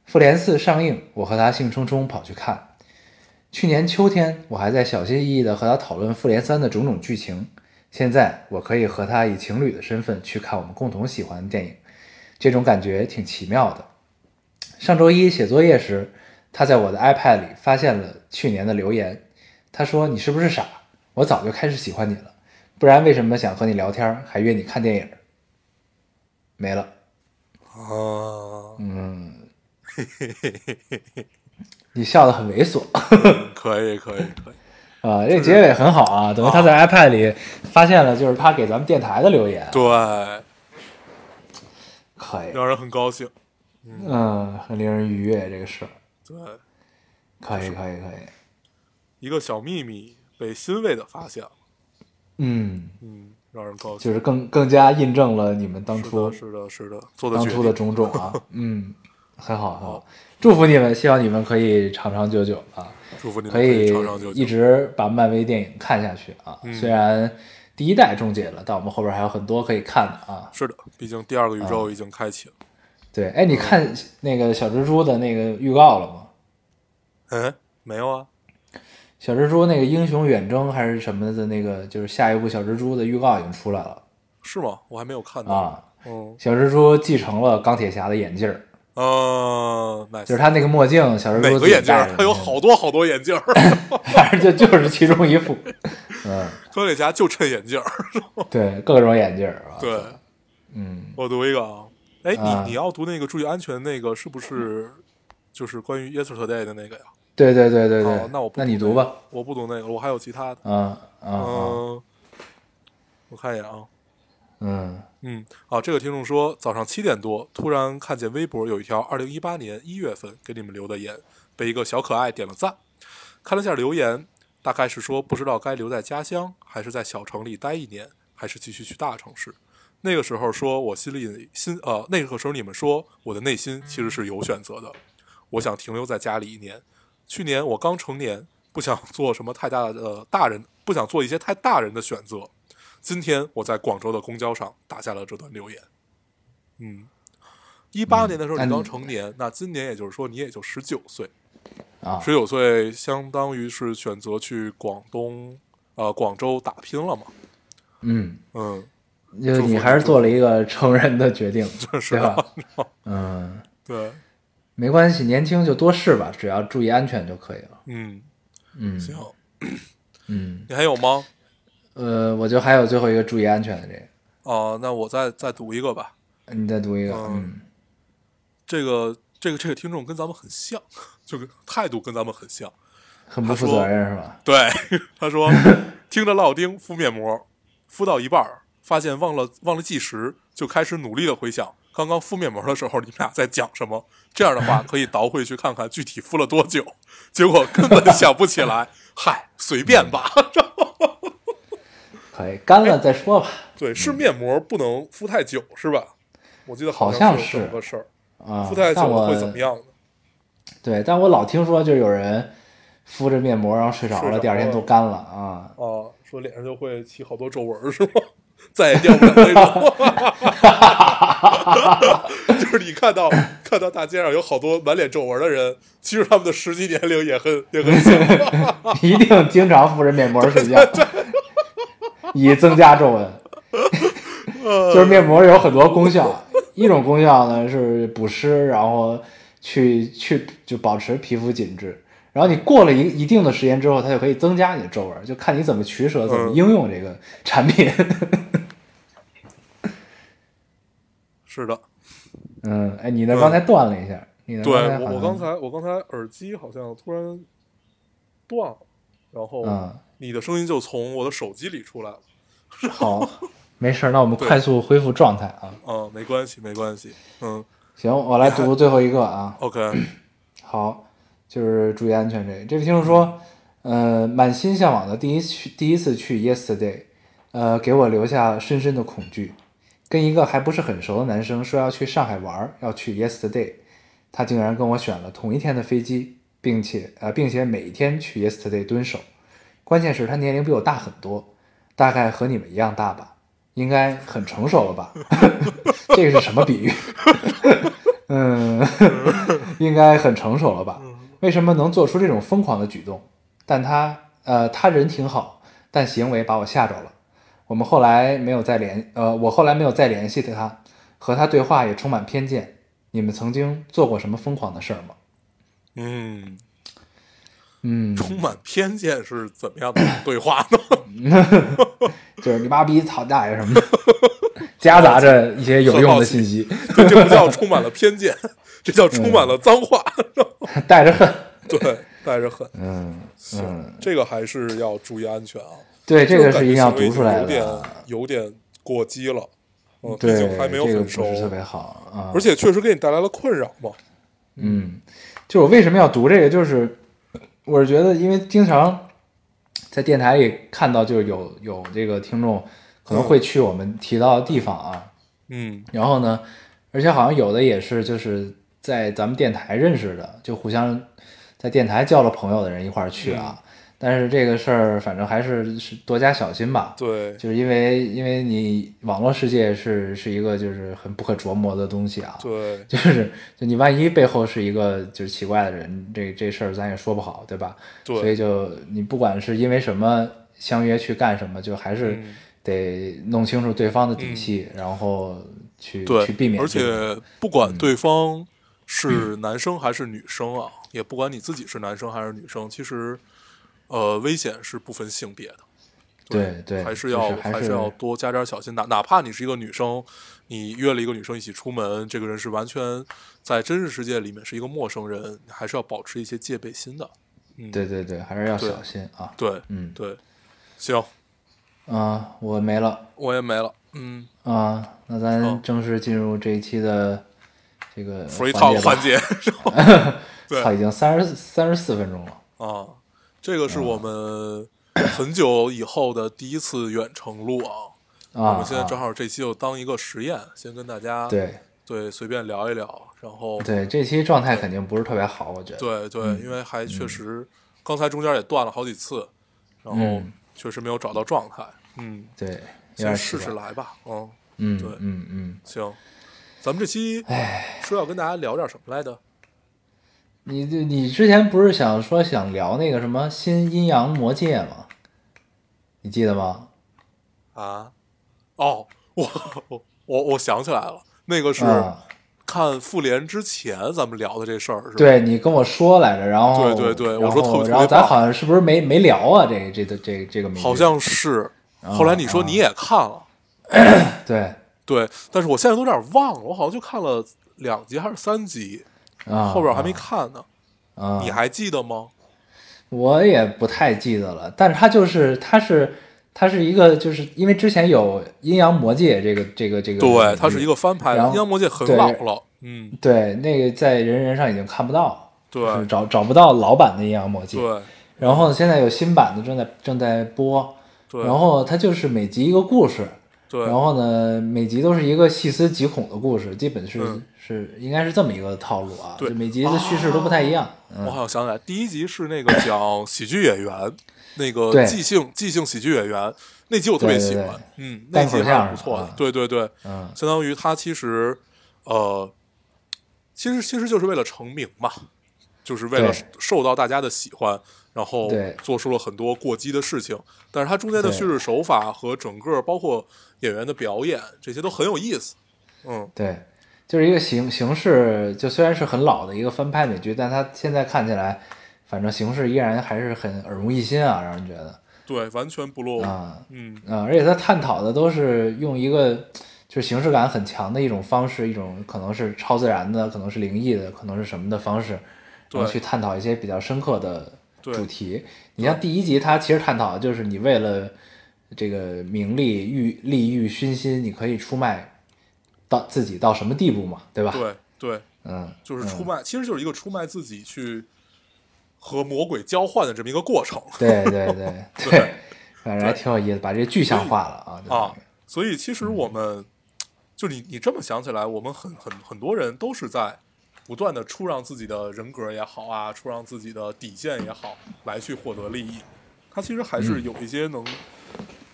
复联四上映，我和他兴冲冲跑去看。去年秋天，我还在小心翼翼地和他讨论复联三的种种剧情。现在，我可以和他以情侣的身份去看我们共同喜欢的电影，这种感觉挺奇妙的。上周一写作业时，他在我的 iPad 里发现了去年的留言。他说：“你是不是傻？我早就开始喜欢你了，不然为什么想和你聊天，还约你看电影？”没了。哦，嗯，你笑得很猥琐。可以，可以，可以。啊！这结尾很好啊，等于他在 iPad 里发现了，就是他给咱们电台的留言，对，可以，让人很高兴。嗯，很令人愉悦这个事儿，对，可以，可以，可以，一个小秘密被欣慰的发现了，嗯，嗯，让人高兴。就是更更加印证了你们当是初的，是的，是的，做的当初的。种种啊，嗯，很好，很好，祝福你们，希望你们可以长长久久啊。祝福你们可以长长久久。一直把漫威电影看下去啊。嗯虽然第一代终结了，但我们后边还有很多可以看的啊。是的，毕竟第二个宇宙已经开启了。对，哎，你看那个小蜘蛛的那个预告了吗？嗯，没有啊。小蜘蛛那个英雄远征还是什么的那个，就是下一部小蜘蛛的预告已经出来了是吗？我还没有看到。啊。嗯，小蜘蛛继承了钢铁侠的眼镜儿，呃，nice。就是他那个墨镜，小蜘蛛哪个眼镜儿？戴着它有好多好多眼镜儿。反正就就是其中一副。嗯，钢铁侠就趁眼镜儿。对，各种眼镜儿啊。对，嗯，我读一个啊。哎，啊你你要读那个注意安全那个是不是就是关于 yesterday 的那个呀？对对对对对。哦，那我不那你读读吧。我不读那个，我还有其他的。嗯嗯，我看一眼啊。嗯嗯，啊，这个听众说，早上七点多，突然看见微博有一条二零一八年一月份给你们留的言，被一个小可爱点了赞。看了下留言，大概是说不知道该留在家乡，还是在小城里待一年，还是继续去大城市。那个时候说我心里心呃，那个时候你们说我的内心其实是有选择的，我想停留在家里一年，去年我刚成年，不想做什么太大的、呃、大人，不想做一些太大人的选择。今天我在广州的公交上打下了这段留言。嗯，一八年的时候你刚成年，那今年也就是说你也就十九岁，啊，十九岁相当于是选择去广东呃广州打拼了嘛。嗯，嗯，就你还是做了一个成人的决定，是对吧吧？？嗯，对，没关系，年轻就多试吧，只要注意安全就可以了。嗯，嗯行，嗯，你还有吗？呃，我就还有最后一个注意安全的这个，哦、那我再再读一个吧。你再读一个，嗯嗯这个这个这个听众跟咱们很像，就跟态度跟咱们很像。很不负责任是吧？对，他说 听着老丁敷面膜，敷到一半发现忘了忘了计时，就开始努力的回想刚刚敷面膜的时候你们俩在讲什么。这样的话可以倒回去看看具体敷了多久，结果根本想不起来。嗨，随便吧。可 以，干了再说吧。对，是面膜不能敷太久是吧？我记得好像像是有个事儿，啊敷，太久会怎么样呢？对，但我老听说就有人敷着面膜然后睡着了，第二天都干了啊。啊，说脸上就会起好多皱纹是吗？再也掉不了那种。就是你看到看到大街上有好多满脸皱纹的人，其实他们的实际年龄也很也很小。一定经常敷着面膜睡觉，以增加皱纹。就是面膜有很多功效，一种功效呢是补湿，然后去去就保持皮肤紧致。然后你过了一一定的时间之后，它就可以增加你的皱纹，就看你怎么取舍，怎么嗯应用这个产品。是的，嗯，哎，你那刚才断了一下，你那对我我刚才我刚才耳机好像突然断了，然后嗯你的声音就从我的手机里出来了。好，没事儿，那我们快速恢复状态啊。嗯，没关系没关系。嗯行，我来读最后一个啊。，OK，好，就是注意安全这个。这位听众说，呃，满心向往的第一去第一次去 Yesterday，呃，给我留下深深的恐惧。跟一个还不是很熟的男生说要去上海玩，要去 Yesterday，他竟然跟我选了同一天的飞机，并且呃，并且每天去 Yesterday 蹲守。关键是他年龄比我大很多，大概和你们一样大吧，应该很成熟了吧？这个是什么比喻？嗯，应该很成熟了吧？为什么能做出这种疯狂的举动？但他呃，他人挺好，但行为把我吓着了。我们后来没有再联，呃，我后来没有再联系他，和他对话也充满偏见。你们曾经做过什么疯狂的事儿吗？嗯，嗯，充满偏见是怎么样的对话呢？就是你妈逼操大爷什么的，夹杂着一些有用的信息，对，这不叫充满了偏见，这叫充满了脏话。带着恨。对，带着恨。嗯行嗯，，这个还是要注意安全啊。对，这个是一定要读出来的。有点有点过激了。嗯，毕对，竟还没有这个不，是特别好啊。而且确实给你带来了困扰嘛。嗯，就我为什么要读这个，就是我是觉得，因为经常在电台里看到，就是有有这个听众可能会去我们提到的地方啊，嗯然后呢，而且好像有的也是就是在咱们电台认识的，就互相在电台交了朋友的人一块儿去啊。但是这个事儿，反正还是是多加小心吧。对，就是因为因为你网络世界是是一个就是很不可琢磨的东西啊。对，就是就你万一背后是一个就是奇怪的人，这这事儿咱也说不好，对吧？对所以就你不管是因为什么相约去干什么，就还是嗯得弄清楚对方的底细，然后去，去避免而。且不管对方是 男生还是女生啊，也不管你自己是男生还是女生，其实呃，危险是不分性别的。对对，还是就要还是要多加点小心，哪哪怕你是一个女生，你约了一个女生一起出门，这个人是完全在真实世界里面是一个陌生人，还是要保持一些戒备心的。嗯，对对对，还是要小心啊。对嗯对，行，啊，我没了我也没了。嗯啊，那咱正式进入这一期的这个，free 环 talk 节吧环节 对操，已经三十三十四分钟了。啊，这个是我们 很久以后的第一次远程录啊。我啊，们现在正啊好这期就当一个实验，先跟大家对对，随便聊一聊，然后对，这期状态肯定不是特别好，我觉得。对对，因为还确实刚才中间也断了好几次，然后嗯确实没有找到状态。嗯，对，先试试。来吧。嗯，嗯对嗯嗯，行，咱们这期说要跟大家聊点什么来着？你这你之前不是想说想聊那个什么新阴阳魔界吗？你记得吗？啊？哦，我我我我想起来了，那个是嗯，看复联之前咱们聊的这事儿是吧？对你跟我说来着，然后对对对我说特然后咱好像是不是没没聊啊？这这这这这个美剧好像是。后来你说你也看了，对对，但是我现在都有点忘了，我好像就看了两集还是三集，啊，后边还没看呢。啊，你还记得吗？我也不太记得了，但是它就是它是它是一个，就是因为之前有阴阳魔界这个这个这个，对，它是一个翻拍阴阳魔界很老了。嗯，对那个在人人上已经看不到，对。就是找找不到老版的阴阳魔界，对。然后现在有新版的正在正在播，对，然后它就是每集一个故事，对，然后呢每集都是一个细思极恐的故事，基本是、嗯是应该是这么一个套路啊，对就每集的叙事都不太一样，我好嗯，像想起来，第一集是那个讲喜剧演员，那个即兴即兴喜剧演员那集我特别喜欢对对对，嗯，那集还是不错的啊，对对对，嗯。相当于他其实呃，其实其实就是为了成名嘛，就是为了受到大家的喜欢，然后做出了很多过激的事情，但是他中间的叙事手法和整个包括演员的表演这些都很有意思，嗯，对，就是一个形形式，就虽然是很老的一个翻拍美剧，但它现在看起来，反正形式依然还是很耳目一新啊，让人觉得对，完全不落伍，啊嗯，啊，而且它探讨的都是用一个就是形式感很强的一种方式，一种可能是超自然的，可能是灵异的，可能是什么的方式，然后去探讨一些比较深刻的主题。你像第一集，它其实探讨的就是你为了这个名利欲利欲熏心，你可以出卖到自己到什么地步嘛，对吧？对对，嗯，就是出卖，其实就是一个出卖自己去和魔鬼交换的这么一个过程对对对 对对，反正还挺有意思，把这具象化了啊。啊。所以其实我们，就你你这么想起来，我们很很很多人都是在不断的出让自己的人格也好啊，出让自己的底线也好，来去获得利益。它其实还是有一些能，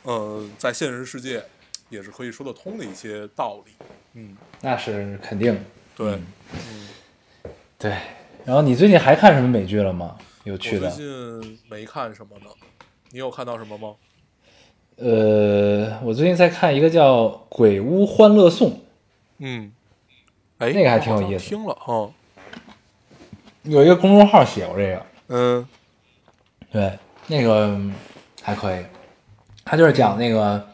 呃，在现实世界也是可以说得通的一些道理。嗯，那是肯定对。嗯对。然后你最近还看什么美剧了吗？有趣的最？近没看什么呢，你有看到什么吗？呃，我最近在看一个叫《鬼屋欢乐颂》，嗯，哎，那个还挺有意思听了哈，有一个公众号写过这个，嗯对，那个嗯还可以。他就是讲那个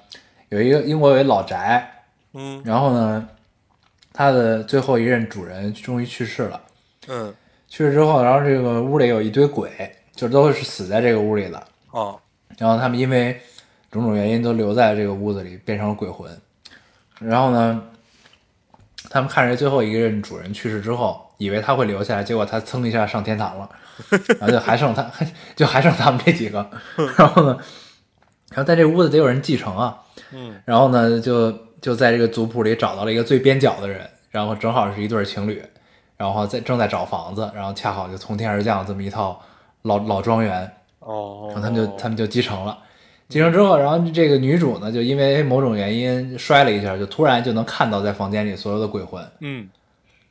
有一个英国有一老宅，嗯然后呢，他的最后一任主人终于去世了。嗯去世之后，然后这个屋里有一堆鬼，就都是死在这个屋里的。哦，然后他们因为种种原因都留在这个屋子里，变成了鬼魂。然后呢，他们看着最后一任主人去世之后，以为他会留下来，结果他噌一下上天堂了，然后就还剩他，就还剩他们这几个。然后呢，然后在这屋子得有人继承啊。嗯然后呢，就就在这个族谱里找到了一个最边角的人，然后正好是一对情侣，然后在正在找房子，然后恰好就从天而降这么一套老老庄园，哦，然后他们就他们就继承了。继承之后，然后这个女主呢，就因为某种原因摔了一下，就突然就能看到在房间里所有的鬼魂，嗯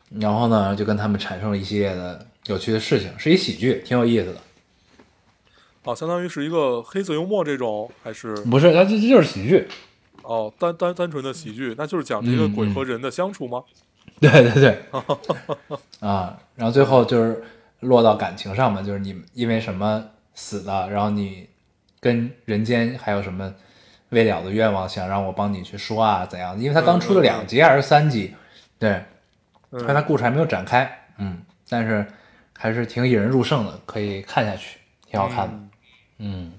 然后呢，就跟他们产生了一系列的有趣的事情，是一喜剧，挺有意思的。哦，相当于是一个黑色幽默这种，还是不是，它这这就是喜剧。哦单单单纯的喜剧，那就是讲这个鬼和人的相处吗？对 对对，啊，然后最后就是落到感情上嘛，就是你因为什么死的，然后你跟人间还有什么未了的愿望，想让我帮你去说啊，怎样？因为他刚出了两集还是三集，对，嗯。但他故事还没有展开，嗯，但是还是挺引人入胜的，可以看下去，挺好看的，嗯。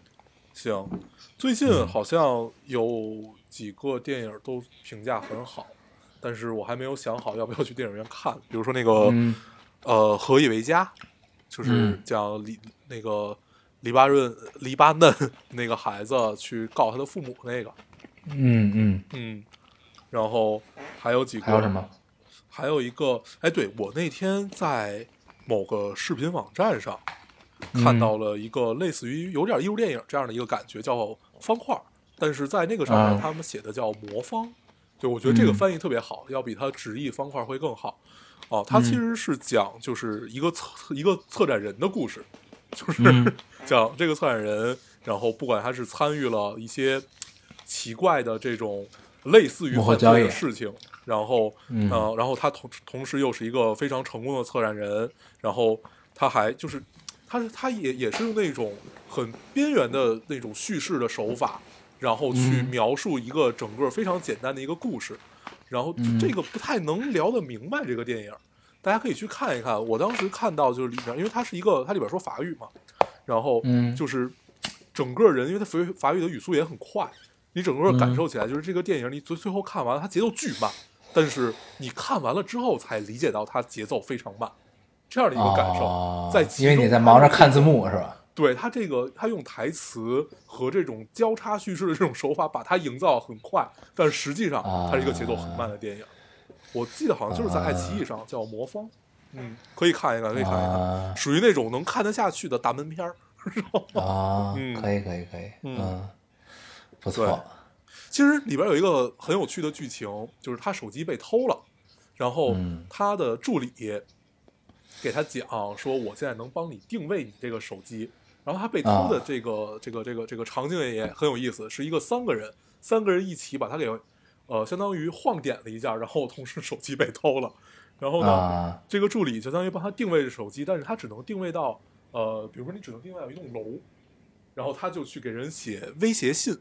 行，最近好像有几个电影都评价很好，但是我还没有想好要不要去电影院看。比如说那个、嗯呃，何以为家，就是嗯讲黎那个黎巴嫩黎巴嫩 那个孩子去告他的父母那个，嗯嗯，嗯，然后还有几个还有什么？还有一个，哎，对我那天在某个视频网站上看到了一个类似于有点艺术电影这样的一个感觉，叫方块儿，但是在那个上面啊。他们写的叫魔方，就我觉得这个嗯。翻译特别好，要比它直译方块会更好。哦，它其实是讲就是一个策一个策展人的故事，就是、嗯。讲这个策展人，然后不管他是参与了一些奇怪的这种类似于犯罪幕后交易的事情，然后嗯。呃，然后他同同时又是一个非常成功的策展人，然后他还就是他是他也也是用那种很边缘的那种叙事的手法，然后去嗯描述一个整个非常简单的一个故事，然后这个不太能聊得明白这个电影，大家可以去看一看。我当时看到就是里边，因为它是一个它里边说法语嘛，然后嗯就是整个人，因为它法语法语的语速也很快，你整个感受起来就是这个电影，你最最后看完了，它节奏巨慢，但是你看完了之后才理解到它节奏非常慢，这样的一个感受。哦在其因为你在忙着看字幕是吧？对他这个，他用台词和这种交叉叙事的这种手法，把它营造很快，但实际上它是一个节奏很慢的电影。我记得好像就是在爱奇艺上叫《魔方》，嗯，可以看一看，可以看一看，啊属于那种能看得下去的大门片儿。啊，嗯可以可以可以，嗯嗯，不错，其实里边有一个很有趣的剧情，就是他手机被偷了，然后嗯他的助理给他讲说，我现在能帮你定位你这个手机。然后他被偷的啊。这个、这个这个这个场景也很有意思，是一个三个人三个人一起把他给呃相当于晃点了一下，然后同时手机被偷了。然后呢，啊。这个助理就相当于帮他定位手机，但是他只能定位到呃，比如说你只能定位到一栋楼，然后他就去给人写威胁信，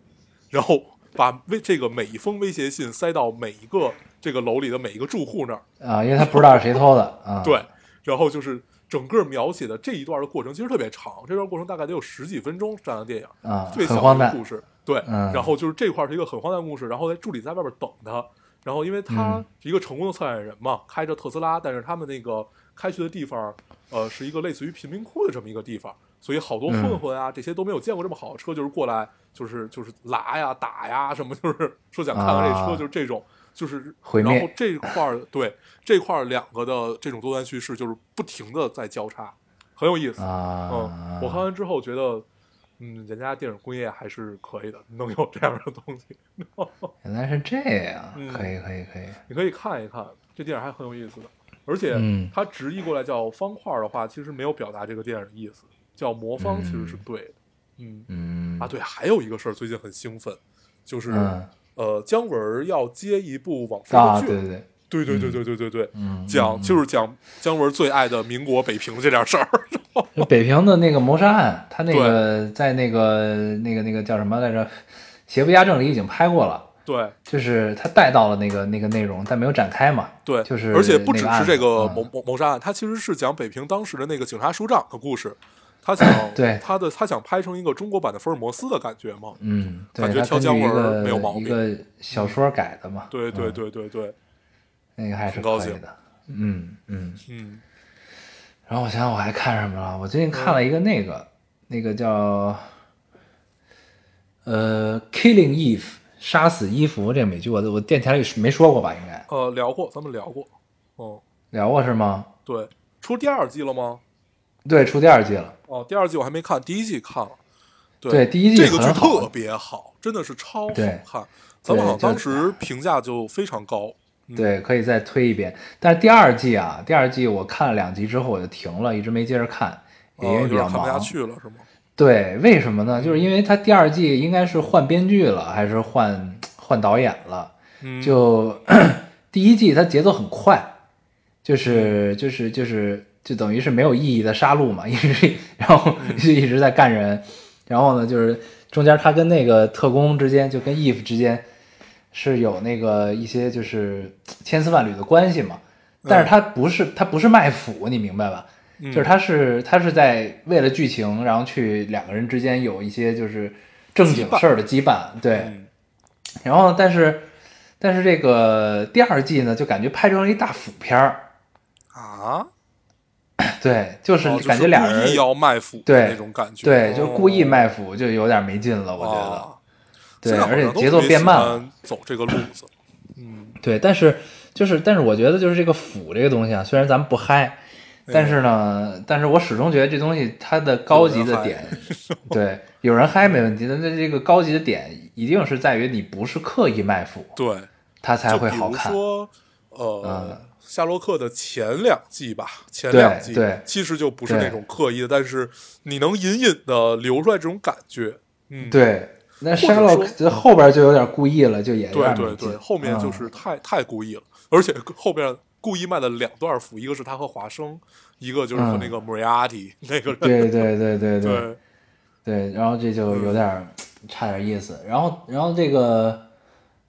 然后把威这个每一封威胁信塞到每一个这个楼里的每一个住户那儿，啊，因为他不知道是谁偷的啊，对，然后就是整个描写的这一段的过程其实特别长，这段过程大概得有十几分钟这样的电影，啊，特别小的故事，对，嗯。然后就是这块儿是一个很荒诞的故事，然后在助理在外边等他，然后因为他嗯。是一个成功的策展人嘛，开着特斯拉，但是他们那个开去的地方，呃，是一个类似于贫民窟的这么一个地方，所以好多混混啊，这些都没有见过这么好的车，就是过来就是就是拉呀打呀什么，就是说想看看这车，啊。就是这种。就是，然后这块儿对这块儿两个的这种多端叙事，就是不停的在交叉，很有意思。啊，嗯，我看完之后觉得，嗯，人家电影工业还是可以的，能有这样的东西，原来是这样，嗯可以可以可以，你可以看一看，这电影还很有意思的。而且嗯它直译过来叫方块儿的话，其实没有表达这个电影的意思，叫魔方其实是对的。嗯嗯啊，对，还有一个事儿最近很兴奋，就是、嗯呃，姜文要接一部网飞啊，的剧，对对对，对对对对对对讲嗯。就是讲姜文最爱的民国北平这点事儿。就北平的那个谋杀案，他那个在那个那个那个叫什么来着，《邪不压正》里已经拍过了，对。就是他带到了那个那个内容，但没有展开嘛。对，就是而且不只是这个嗯。谋谋谋杀案，他其实是讲北平当时的那个警察署长的故事。他想 对他的他想拍成一个中国版的福尔摩斯的感觉嘛？嗯，对，感觉他根据一挑姜文没有毛病一个小说改的嘛。对对嗯，对对对，那个还是很高兴的。嗯嗯。嗯然后我想想我还看什么了？我最近看了一个那个，那个叫呃《Killing Eve》杀死伊芙这个美剧，我我电台里没说过吧？应该呃，聊过，咱们聊过，哦，聊过是吗？对，出第二季了吗？对，出第二季了。哦，第二季我还没看，第一季看了。对对第一季这个剧特别好，真的是超好看。咱们好像当时评价就非常高。嗯对，可以再推一遍。但是第二季啊，第二季我看了两集之后我就停了，一直没接着看，也因为比较忙。点看不下去了，是吗？对，为什么呢？就是因为他第二季应该是换编剧了，还是换换导演了？嗯，就 第一季它节奏很快，就是就是就是就等于是没有意义的杀戮嘛，一直然后就一直在干人，然后呢就是中间他跟那个特工之间，就跟 Eve 之间是有那个一些就是千丝万缕的关系嘛，但是他不是他不是卖腐，你明白吧？嗯就是他是他是在为了剧情，然后去两个人之间有一些就是正经事儿的羁绊，对。嗯然后但是但是这个第二季呢，就感觉拍成了一大腐片儿，啊，对，就是哦感觉俩人、故意要卖腐对那种感觉，对，就故意卖腐，就有点没劲了，我觉得。哦对，而且节奏变慢了。走这个路子。嗯对，但是就是，但是我觉得就是这个腐这个东西啊，虽然咱们不嗨，但是呢，但是我始终觉得这东西它的高级的点，对，有人嗨没问题，但是这个高级的点一定是在于你不是刻意卖腐，对，它才会好看。说，呃嗯，夏洛克的前两季吧，前两季对其实就不是那种刻意的，但是你能隐隐的流出来这种感觉。嗯，对，那或者 Sherlock 说这后边就有点故意了，就也有对对对，后面就嗯是太、太故意了，而且后边故意卖了两段腐，一个是他和华生，一个就是和嗯那个 Moriarty、那个人。对对对对对对，然后这就有点儿差点意思。然后，然后这个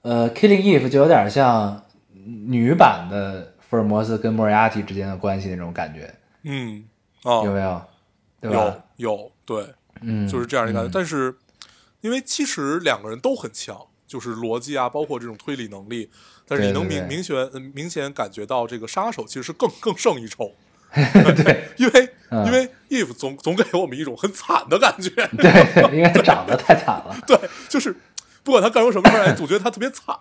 呃，Killing Eve 就有点像女版的福尔摩斯跟莫里亚蒂之间的关系那种感觉，嗯啊，有没有？对吧有？有对，嗯，就是这样一个感觉。嗯但是，因为其实两个人都很强，就是逻辑啊，包括这种推理能力。但是你能明明显嗯明显感觉到这个杀手其实是更更胜一筹，对因为、嗯因为 Eve 总总给我们一种很惨的感觉。对对，因为他长得太惨了。对，就是不管他干出什么事儿来，总觉得他特别惨。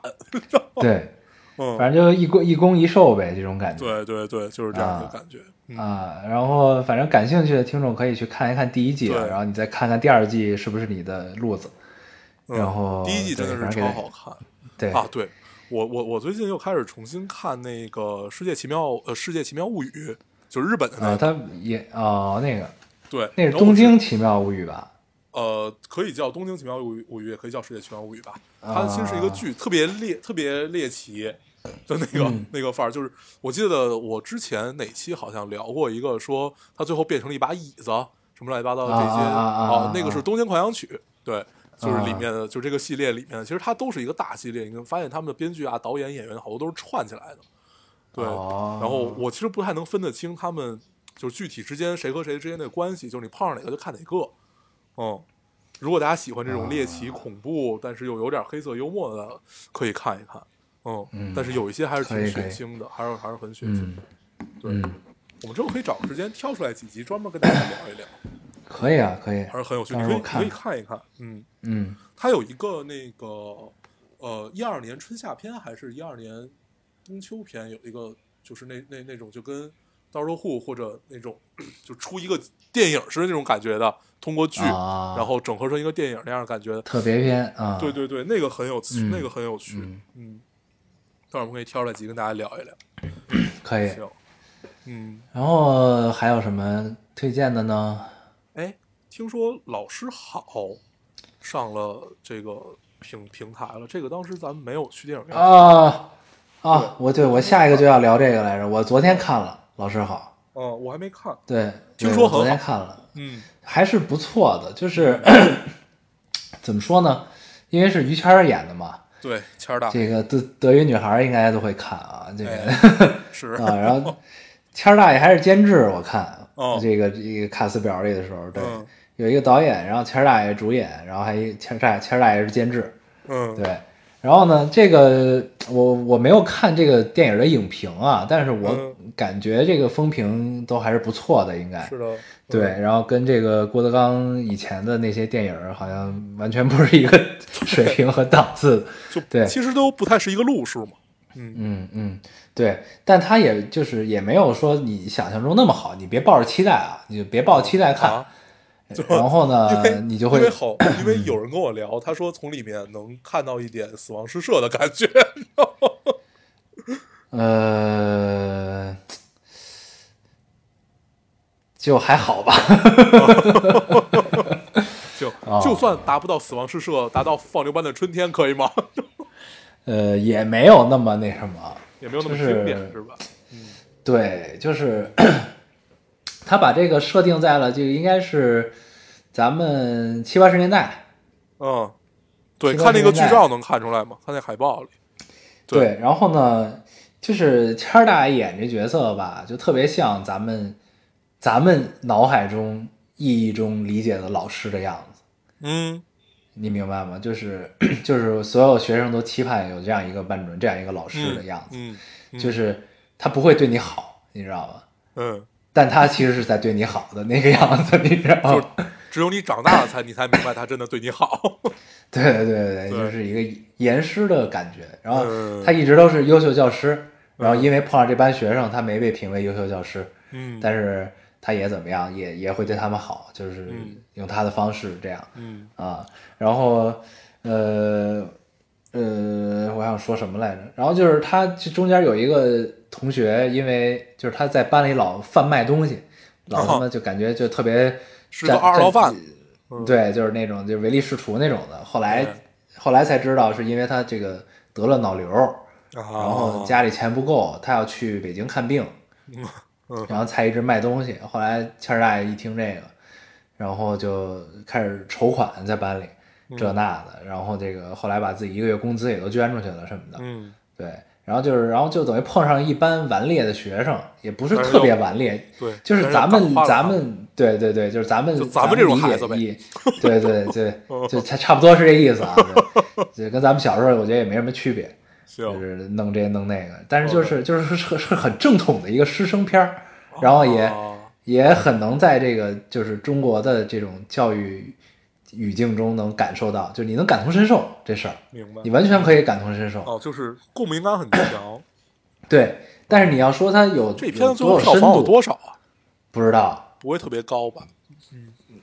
对，嗯，反正就一攻一攻一受呗，这种感觉。对对对，就是这样的啊感觉。嗯，啊，然后反正感兴趣的听众可以去看一看第一季然后你再看看第二季是不是你的路子。嗯然后第一季真的是超好看。对啊，对我我我最近又开始重新看那个《世界奇妙》呃，《世界奇妙物语》，就是日本的那啊，个。他也哦那个对，那是《东京奇妙物语》吧？呃，可以叫《东京奇妙物语》，物语也可以叫《世界奇妙物语》吧。啊它其实是一个剧，特别猎，特别猎奇的那个、嗯那个范儿。就是我记得我之前哪期好像聊过一个，说它最后变成了一把椅子，什么乱七八糟的这些啊啊啊啊啊那个是《东京狂想曲》，对。就是里啊面的，就这个系列里面的，其实它都是一个大系列。你会发现他们的编剧啊、导演、演员好多都是串起来的，对。哦然后我其实不太能分得清他们就是具体之间谁和谁之间的关系，就是你碰上哪个就看哪个。嗯，如果大家喜欢这种猎奇、恐怖，但是又有点黑色幽默的，可以看一看。嗯，嗯但是有一些还是挺血腥的，还是还是很血腥。对，嗯，我们之后可以找个时间挑出来几集，专门跟大家聊一聊，可以啊，可以还。是很有趣。你可以可以看一看。嗯，嗯它有一个那个呃一二年春夏篇还是一二年冬秋篇，有一个就是那那那种就跟《刀肉户》或者那种就出一个电影似的那种感觉的，通过剧、啊然后整合成一个电影那样的感觉。特别篇啊，对对对，那个很有趣，嗯那个很有趣。嗯嗯，待会儿我们可以挑出来几个跟大家聊一聊。可以。嗯，然后还有什么推荐的呢？哎，听说老师好上了这个平平台了，这个当时咱们没有去电影院。啊啊，我对我下一个就要聊这个来着。我昨天看了，老师好，嗯，我还没看。对，听说昨天看了，嗯。还是不错的。就是 怎么说呢？因为是于谦儿演的嘛，对，谦儿大。这个德德云女孩应该都会看啊。这个、哎 是。啊，然后谦儿大爷还是监制，我看、哦。这个这个卡斯表里的时候，对，嗯。有一个导演，然后谦儿大爷主演，然后还一谦儿大谦儿大爷是监制，嗯，对。然后呢，这个我我没有看这个电影的影评啊，但是我嗯感觉这个风评都还是不错的，应该是的，对。然后跟这个郭德纲以前的那些电影好像完全不是一个水平和档次。就对其实都不太是一个路数嘛。嗯嗯嗯，对。但他也就是也没有说你想象中那么好，你别抱着期待啊，你就别抱期待看。啊，然后呢，你就会因为好，因为有人跟我聊，他说从里面能看到一点死亡诗社的感觉。呃，就还好吧。就 哦就算达不到死亡诗社，达到放牛班的春天，可以吗？呃，也没有那么那什么，也没有那么就是经典，是吧？对，就是 他把这个设定在了这个应该是咱们七八十年代，嗯，对，看那个剧照能看出来吗？看那海报里。对，然后呢，就是谦儿大爷演这角色吧，就特别像咱们咱们脑海中意义中理解的老师的样子，嗯你明白吗？就是 就是所有学生都期盼有这样一个班主任，这样一个老师的样子，嗯嗯就是他不会对你好，你知道吗？嗯，但他其实是在对你好的那个样子，你知道吗？只有你长大了才你才明白他真的对你好。对对对就是一个严师的感觉。然后嗯他一直都是优秀教师，然后因为碰上这班学生，他没被评为优秀教师，嗯，但是他也怎么样，也也会对他们好，就是嗯。用他的方式这样。嗯。啊。然后呃呃，我想说什么来着？然后就是他这中间有一个同学，因为就是他在班里老贩卖东西，老他妈就感觉就特别哦是个二道贩，对，就是那种就唯利是图那种的。后来对。后来才知道，是因为他这个得了脑瘤，然然后家里钱不够，他要去北京看病，嗯然后才一直卖东西。后来谦儿大爷一听这个，然后就开始筹款在班里嗯这那的，然后这个后来把自己一个月工资也都捐出去了什么的，嗯对。然后就是，然后就等于碰上一班顽劣的学生，也不是特别顽劣，对，就是咱们咱们对对对，就是咱们咱们这种孩子呗 对对对，就差差不多是这意思啊，对就跟咱们小时候我觉得也没什么区别，就，是弄这弄那个，但是就是就是是是是很正统的一个师生片儿，然后也啊也很能在这个就是中国的这种教育语境中能感受到，就是你能感同身受这事儿，明白你完全可以感同身受，哦，就是共鸣感很强。对。但是你要说它有这片子最后票房有深度，多少啊？不知道。不会特别高吧？嗯嗯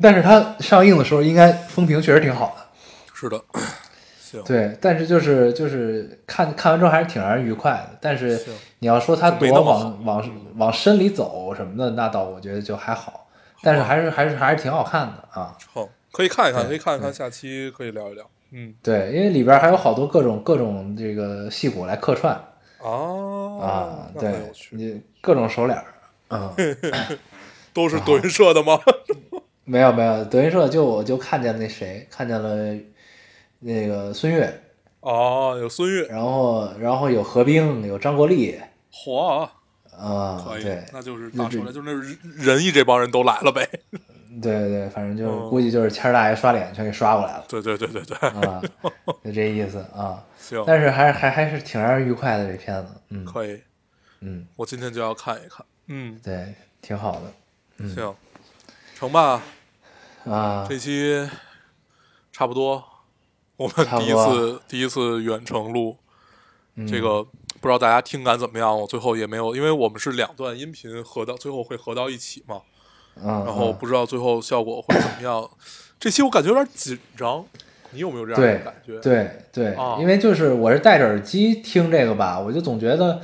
但是它上映的时候应该风评确实挺好的，是的，行，对。但是就是就是看看完之后还是挺让人愉快的。但是你要说他多往往往深里走什么的，那倒我觉得就还好。但是还是还是还是挺好看的啊。好，可以看一看，可以看一看，下期可以聊一聊。嗯对，因为里边还有好多各种各种这个戏骨来客串啊啊，对你各种熟脸儿，啊，都是德云社的吗？没有没有，德云社就我就看见那谁，看见了那个孙悦，哦，有孙悦，然后然后有何冰，有张国立，嚯，啊，可以对，那就是就这大出来，就是那仁仁义这帮人都来了呗。对对，反正就估计就是谦儿大爷刷脸全给刷过来了。对对对对对，啊，就这意思啊。行，但是还是还还是挺让人愉快的这片子，嗯。可以，嗯，我今天就要看一看。嗯，对，挺好的行，成吧。啊。这期差不多，我们第一次第一次远程录，嗯这个不知道大家听感怎么样？我最后也没有，因为我们是两段音频合到最后会合到一起嘛，嗯，然后嗯不知道最后效果会怎么样。这期我感觉有点紧张，你有没有这样的感觉？对对啊，因为就是我是戴着耳机听这个吧，我就总觉得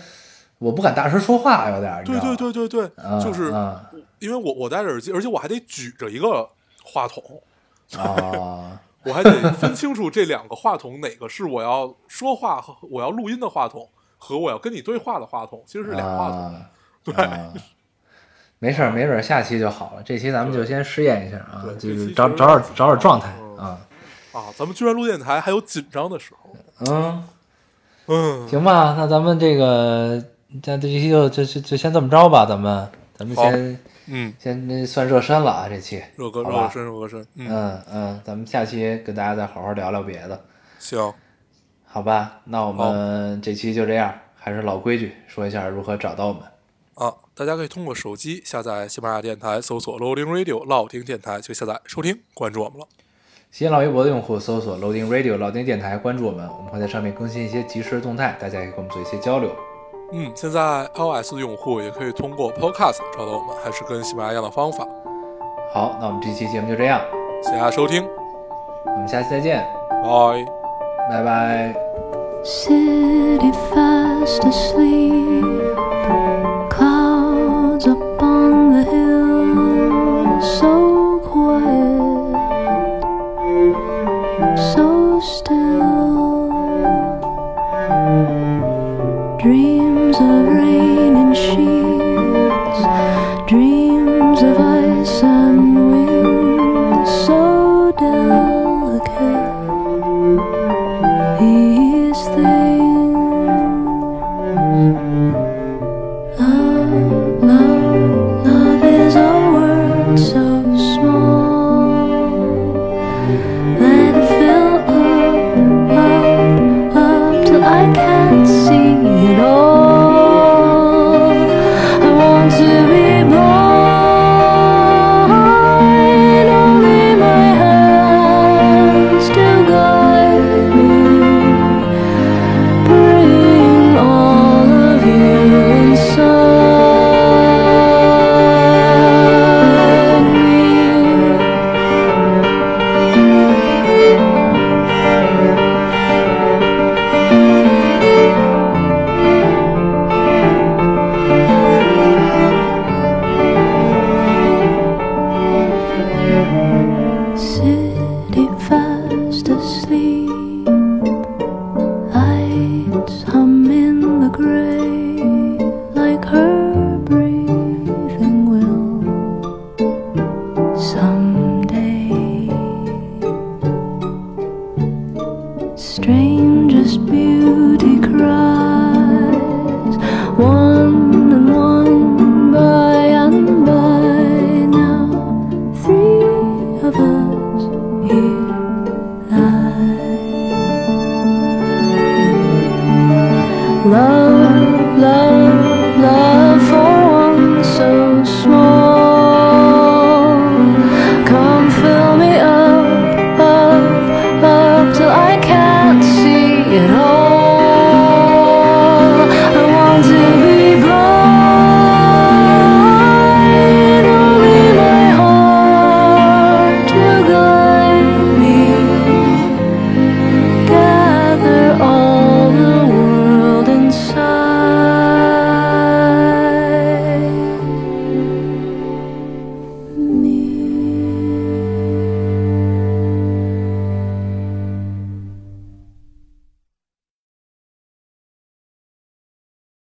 我不敢大声说话，有点对对对对对，啊就是啊因为我我戴着耳机，而且我还得举着一个话筒，啊，我还得分清楚这两个话筒哪个是我要说话和我要录音的话筒，和我要跟你对话的话筒，其实是俩话筒。啊，对。没事儿，没准儿下期就好了。这期咱们就先试验一下啊，就是找找找找找状态嗯啊。啊，咱们居然录电台还有紧张的时候。嗯，嗯，行吧，那咱们这个这这期就就就就先这么着吧，咱们咱们先嗯，先算热身了啊，这期。热个热个身，热个身。嗯，嗯嗯，咱们下期跟大家再好好聊聊别的，行，好吧？那我们这期就这样，还是老规矩，说一下如何找到我们。啊，大家可以通过手机下载喜马拉雅电台，搜索 Loading Radio 老听电台，就下载收听，关注我们了。新浪微博的用户搜索 Loading Radio 老丁电台，关注我们，我们会在上面更新一些即时的动态，大家也可以跟我们做一些交流。嗯，现在 iOS 的用户也可以通过 Podcast 找到我们，还是跟喜马拉雅一样的方法。好，那我们这期节目就这样，谢谢大家收听，我们下期再见，拜。拜拜。